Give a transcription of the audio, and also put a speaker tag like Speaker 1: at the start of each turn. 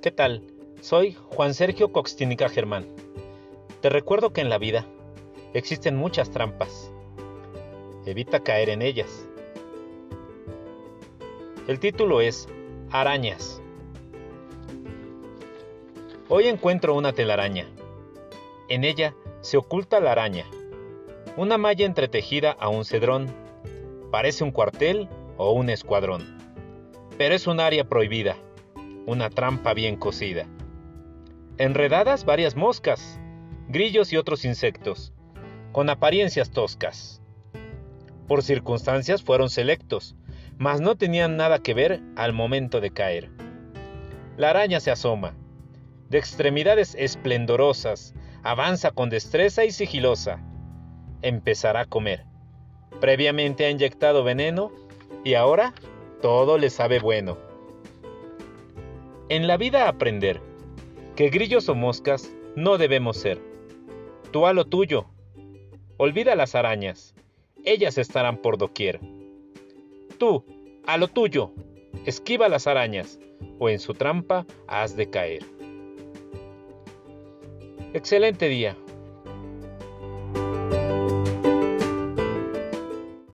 Speaker 1: ¿Qué tal? Soy Juan Sergio Coxtínica Germán. Te recuerdo que en la vida existen muchas trampas. Evita caer en ellas. El título es Arañas. Hoy encuentro una telaraña. En ella se oculta la araña. Una malla entretejida a un cedrón. Parece un cuartel o un escuadrón. Pero es un área prohibida una trampa bien cosida. Enredadas varias moscas, grillos y otros insectos, con apariencias toscas. Por circunstancias fueron selectos, mas no tenían nada que ver al momento de caer. La araña se asoma, de extremidades esplendorosas, avanza con destreza y sigilosa. Empezará a comer. Previamente ha inyectado veneno y ahora todo le sabe bueno. En la vida aprender que grillos o moscas no debemos ser. Tú a lo tuyo. Olvida las arañas. Ellas estarán por doquier. Tú, a lo tuyo. Esquiva las arañas, o en su trampa has de caer. Excelente día.